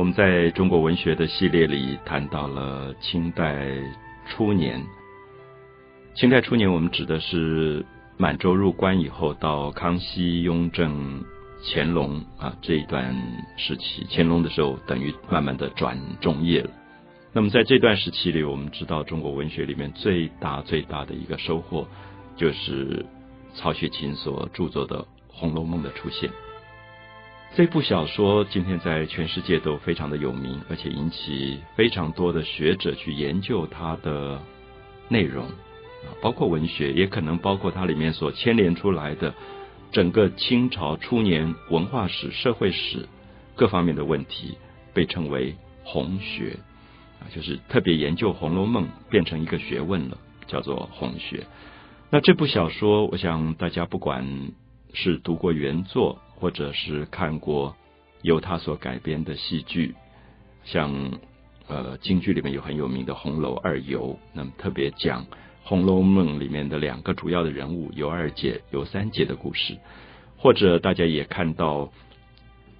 我们在中国文学的系列里谈到了清代初年。清代初年，我们指的是满洲入关以后到康熙、雍正、乾隆啊这一段时期。乾隆的时候，等于慢慢的转中叶了。那么在这段时期里，我们知道中国文学里面最大最大的一个收获，就是曹雪芹所著作的《红楼梦》的出现。这部小说今天在全世界都非常的有名，而且引起非常多的学者去研究它的内容啊，包括文学，也可能包括它里面所牵连出来的整个清朝初年文化史、社会史各方面的问题，被称为红学。啊，就是特别研究《红楼梦》变成一个学问了，叫做红学。那这部小说，我想大家不管是读过原作，或者是看过由他所改编的戏剧，像呃京剧里面有很有名的红楼二游，那么特别讲《红楼梦》里面的两个主要的人物尤二姐、尤三姐的故事，或者大家也看到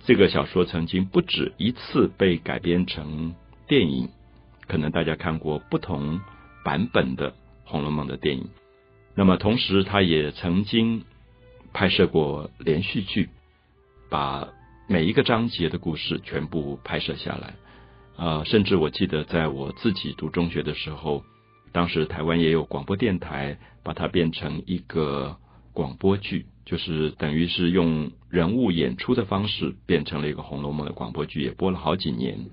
这个小说曾经不止一次被改编成电影。可能大家看过不同版本的《红楼梦》的电影，那么同时他也曾经拍摄过连续剧，把每一个章节的故事全部拍摄下来。啊，甚至我记得在我自己读中学的时候，当时台湾也有广播电台把它变成一个广播剧，就是等于是用人物演出的方式变成了一个《红楼梦》的广播剧，也播了好几年。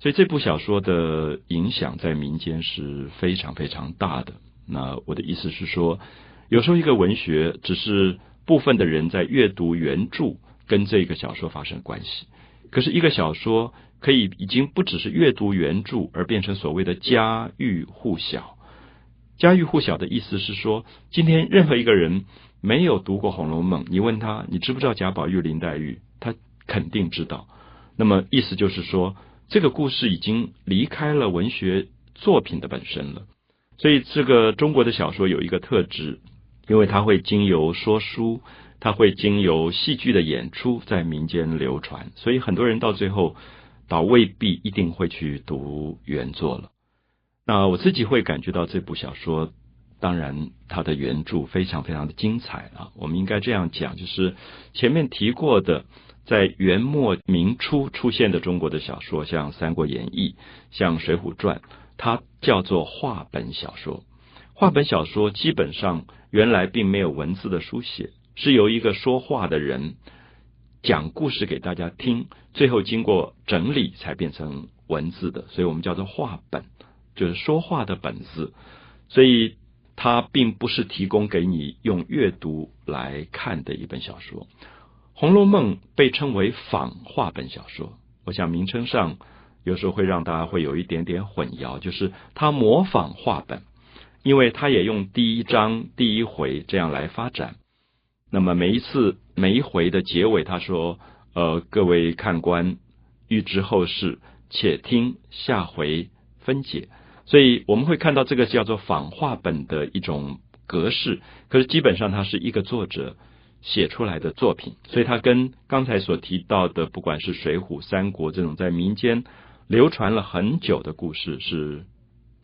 所以这部小说的影响在民间是非常非常大的。那我的意思是说，有时候一个文学只是部分的人在阅读原著，跟这个小说发生关系。可是，一个小说可以已经不只是阅读原著，而变成所谓的家喻户晓。家喻户晓的意思是说，今天任何一个人没有读过《红楼梦》，你问他你知不知道贾宝玉、林黛玉，他肯定知道。那么意思就是说。这个故事已经离开了文学作品的本身了，所以这个中国的小说有一个特质，因为它会经由说书，它会经由戏剧的演出在民间流传，所以很多人到最后倒未必一定会去读原作了。那我自己会感觉到这部小说，当然它的原著非常非常的精彩啊，我们应该这样讲，就是前面提过的。在元末明初出现的中国的小说，像《三国演义》、像《水浒传》，它叫做话本小说。话本小说基本上原来并没有文字的书写，是由一个说话的人讲故事给大家听，最后经过整理才变成文字的，所以我们叫做话本，就是说话的本子。所以它并不是提供给你用阅读来看的一本小说。《红楼梦》被称为仿话本小说，我想名称上有时候会让大家会有一点点混淆，就是它模仿话本，因为它也用第一章第一回这样来发展。那么每一次每一回的结尾，他说：“呃，各位看官，欲知后事，且听下回分解。”所以我们会看到这个叫做仿话本的一种格式，可是基本上它是一个作者。写出来的作品，所以它跟刚才所提到的，不管是《水浒》《三国》这种在民间流传了很久的故事是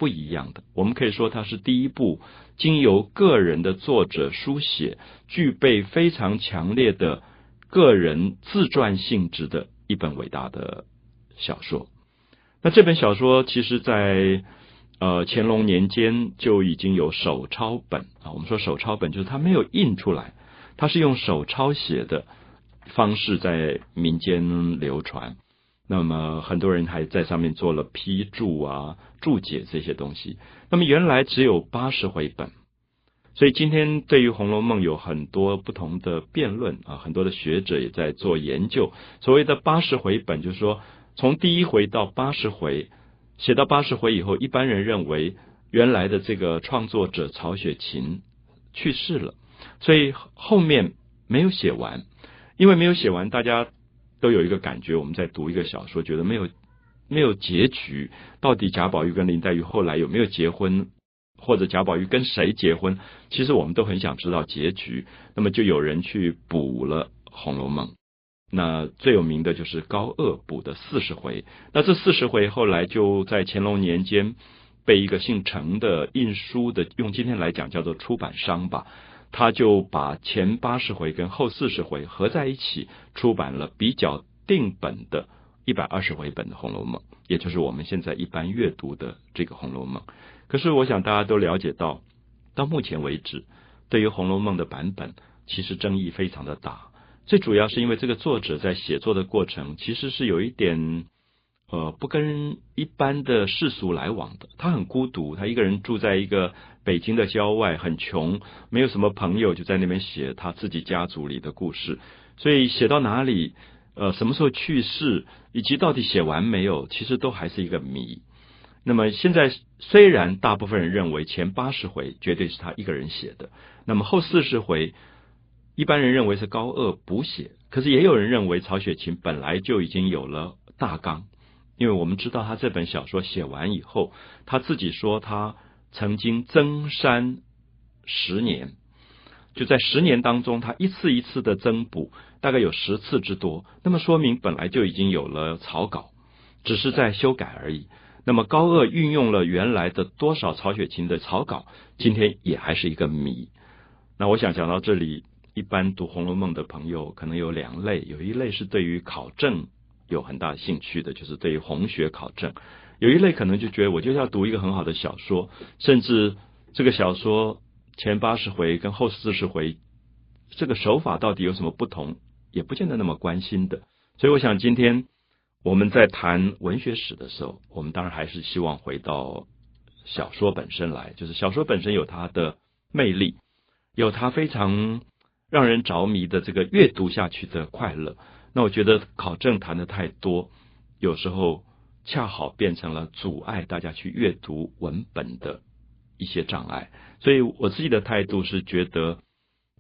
不一样的。我们可以说，它是第一部经由个人的作者书写，具备非常强烈的个人自传性质的一本伟大的小说。那这本小说其实，在呃乾隆年间就已经有手抄本啊。我们说手抄本，就是它没有印出来。它是用手抄写的方式在民间流传，那么很多人还在上面做了批注啊、注解这些东西。那么原来只有八十回本，所以今天对于《红楼梦》有很多不同的辩论啊，很多的学者也在做研究。所谓的八十回本，就是说从第一回到八十回，写到八十回以后，一般人认为原来的这个创作者曹雪芹去世了。所以后面没有写完，因为没有写完，大家都有一个感觉：我们在读一个小说，觉得没有没有结局。到底贾宝玉跟林黛玉后来有没有结婚，或者贾宝玉跟谁结婚？其实我们都很想知道结局。那么就有人去补了《红楼梦》。那最有名的就是高鹗补的四十回。那这四十回后来就在乾隆年间被一个姓程的印书的，用今天来讲叫做出版商吧，他就把前八十回跟后四十回合在一起出版了比较定本的一百二十回本的《红楼梦》，也就是我们现在一般阅读的这个《红楼梦》。可是我想大家都了解到，到目前为止，对于《红楼梦》的版本，其实争议非常的大。最主要是因为这个作者在写作的过程，其实是有一点，呃，不跟一般的世俗来往的。他很孤独，他一个人住在一个北京的郊外，很穷，没有什么朋友，就在那边写他自己家族里的故事。所以写到哪里，呃，什么时候去世，以及到底写完没有，其实都还是一个谜。那么现在虽然大部分人认为前八十回绝对是他一个人写的，那么后四十回。一般人认为是高鹗补写，可是也有人认为曹雪芹本来就已经有了大纲，因为我们知道他这本小说写完以后，他自己说他曾经增删十年，就在十年当中，他一次一次的增补，大概有十次之多。那么说明本来就已经有了草稿，只是在修改而已。那么高鹗运用了原来的多少曹雪芹的草稿，今天也还是一个谜。那我想讲到这里。一般读《红楼梦》的朋友可能有两类，有一类是对于考证有很大兴趣的，就是对于红学考证；有一类可能就觉得我就要读一个很好的小说，甚至这个小说前八十回跟后四十回这个手法到底有什么不同，也不见得那么关心的。所以，我想今天我们在谈文学史的时候，我们当然还是希望回到小说本身来，就是小说本身有它的魅力，有它非常。让人着迷的这个阅读下去的快乐，那我觉得考证谈的太多，有时候恰好变成了阻碍大家去阅读文本的一些障碍。所以我自己的态度是觉得，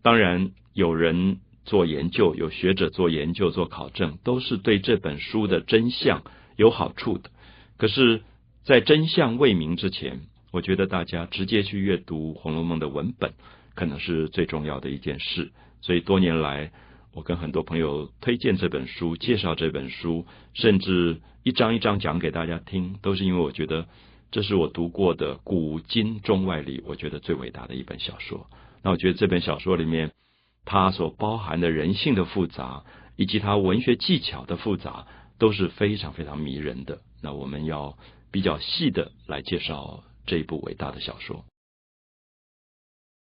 当然有人做研究，有学者做研究做考证，都是对这本书的真相有好处的。可是，在真相未明之前，我觉得大家直接去阅读《红楼梦》的文本。可能是最重要的一件事，所以多年来，我跟很多朋友推荐这本书，介绍这本书，甚至一章一章讲给大家听，都是因为我觉得这是我读过的古今中外里，我觉得最伟大的一本小说。那我觉得这本小说里面，它所包含的人性的复杂，以及它文学技巧的复杂，都是非常非常迷人的。那我们要比较细的来介绍这一部伟大的小说。